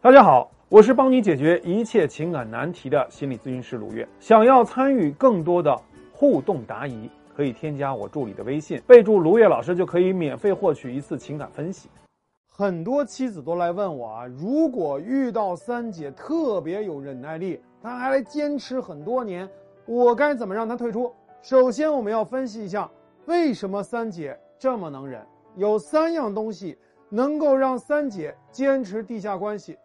大家好，我是帮你解决一切情感难题的心理咨询师卢月。想要参与更多的互动答疑，可以添加我助理的微信，备注卢月老师，就可以免费获取一次情感分析。很多妻子都来问我啊，如果遇到三姐特别有忍耐力，她还坚持很多年，我该怎么让她退出？首先，我们要分析一下为什么三姐这么能忍。有三样东西能够让三姐坚持地下关系。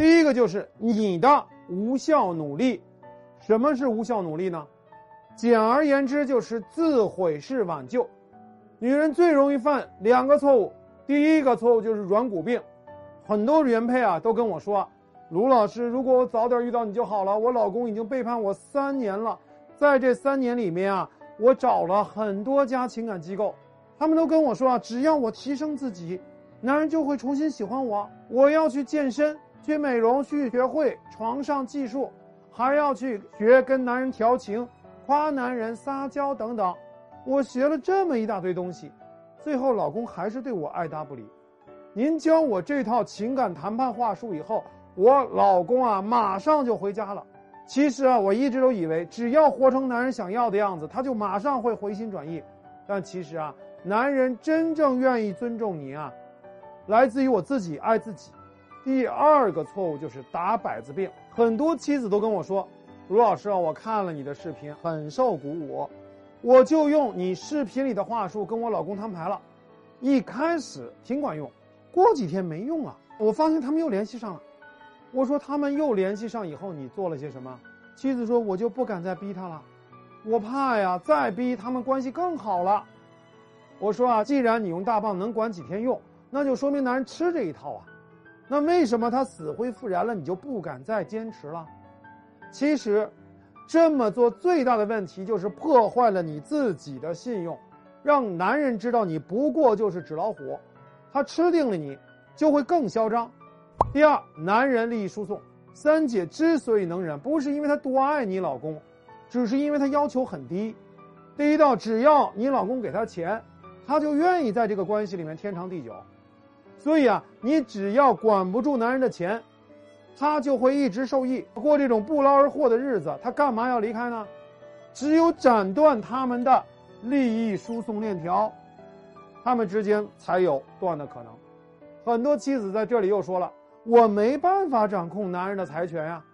第一个就是你的无效努力，什么是无效努力呢？简而言之就是自毁式挽救。女人最容易犯两个错误，第一个错误就是软骨病。很多原配啊都跟我说：“卢老师，如果我早点遇到你就好了。我老公已经背叛我三年了，在这三年里面啊，我找了很多家情感机构，他们都跟我说啊，只要我提升自己，男人就会重新喜欢我。我要去健身。”去美容，去学会床上技术，还要去学跟男人调情、夸男人、撒娇等等。我学了这么一大堆东西，最后老公还是对我爱答不理。您教我这套情感谈判话术以后，我老公啊马上就回家了。其实啊，我一直都以为只要活成男人想要的样子，他就马上会回心转意。但其实啊，男人真正愿意尊重你啊，来自于我自己爱自己。第二个错误就是打摆子病，很多妻子都跟我说：“卢老师啊，我看了你的视频，很受鼓舞，我就用你视频里的话术跟我老公摊牌了。一开始挺管用，过几天没用啊，我发现他们又联系上了。我说他们又联系上以后，你做了些什么？妻子说：我就不敢再逼他了，我怕呀，再逼他们关系更好了。我说啊，既然你用大棒能管几天用，那就说明男人吃这一套啊。”那为什么他死灰复燃了，你就不敢再坚持了？其实，这么做最大的问题就是破坏了你自己的信用，让男人知道你不过就是纸老虎，他吃定了你，就会更嚣张。第二，男人利益输送。三姐之所以能忍，不是因为她多爱你老公，只是因为她要求很低。第一道，只要你老公给她钱，她就愿意在这个关系里面天长地久。所以啊，你只要管不住男人的钱，他就会一直受益，过这种不劳而获的日子。他干嘛要离开呢？只有斩断他们的利益输送链条，他们之间才有断的可能。很多妻子在这里又说了：“我没办法掌控男人的财权呀。”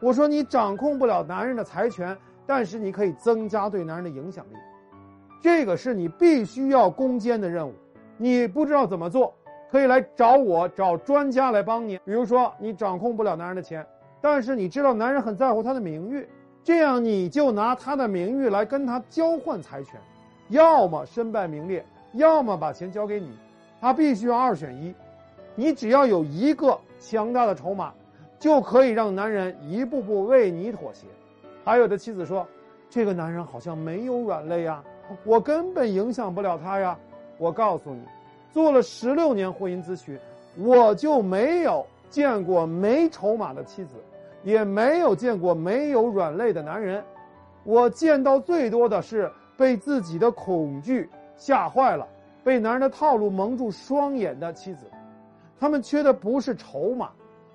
我说：“你掌控不了男人的财权，但是你可以增加对男人的影响力，这个是你必须要攻坚的任务。你不知道怎么做。”可以来找我，找专家来帮你。比如说，你掌控不了男人的钱，但是你知道男人很在乎他的名誉，这样你就拿他的名誉来跟他交换财权，要么身败名裂，要么把钱交给你，他必须要二选一。你只要有一个强大的筹码，就可以让男人一步步为你妥协。还有的妻子说，这个男人好像没有软肋呀，我根本影响不了他呀。我告诉你。做了十六年婚姻咨询，我就没有见过没筹码的妻子，也没有见过没有软肋的男人。我见到最多的是被自己的恐惧吓坏了，被男人的套路蒙住双眼的妻子。他们缺的不是筹码，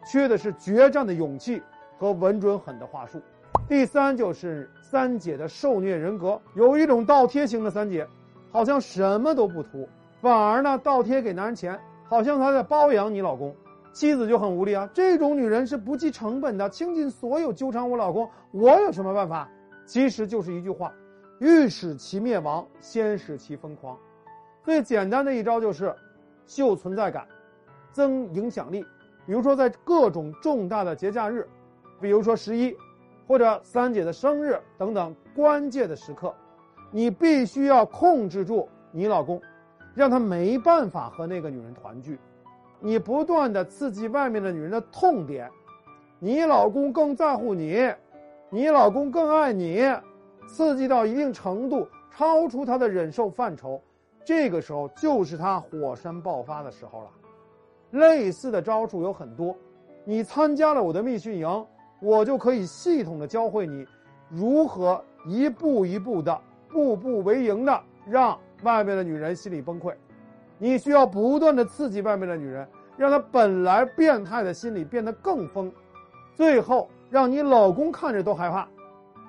缺的是决战的勇气和稳准狠的话术。第三就是三姐的受虐人格，有一种倒贴型的三姐，好像什么都不图。反而呢，倒贴给男人钱，好像他在包养你老公，妻子就很无力啊。这种女人是不计成本的，倾尽所有纠缠我老公，我有什么办法？其实就是一句话：欲使其灭亡，先使其疯狂。最简单的一招就是秀存在感，增影响力。比如说在各种重大的节假日，比如说十一，或者三姐的生日等等关键的时刻，你必须要控制住你老公。让他没办法和那个女人团聚，你不断的刺激外面的女人的痛点，你老公更在乎你，你老公更爱你，刺激到一定程度，超出他的忍受范畴，这个时候就是他火山爆发的时候了。类似的招数有很多，你参加了我的密训营，我就可以系统的教会你，如何一步一步的、步步为营的让。外面的女人心里崩溃，你需要不断的刺激外面的女人，让她本来变态的心理变得更疯，最后让你老公看着都害怕。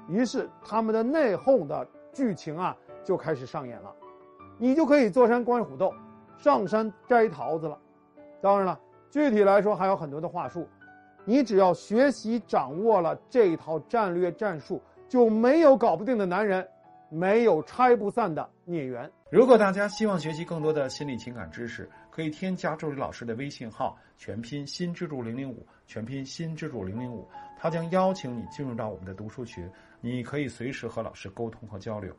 于是他们的内讧的剧情啊就开始上演了，你就可以坐山观虎斗，上山摘桃子了。当然了，具体来说还有很多的话术，你只要学习掌握了这一套战略战术，就没有搞不定的男人，没有拆不散的孽缘。如果大家希望学习更多的心理情感知识，可以添加助理老师的微信号，全拼新支柱零零五，全拼新支柱零零五，他将邀请你进入到我们的读书群，你可以随时和老师沟通和交流。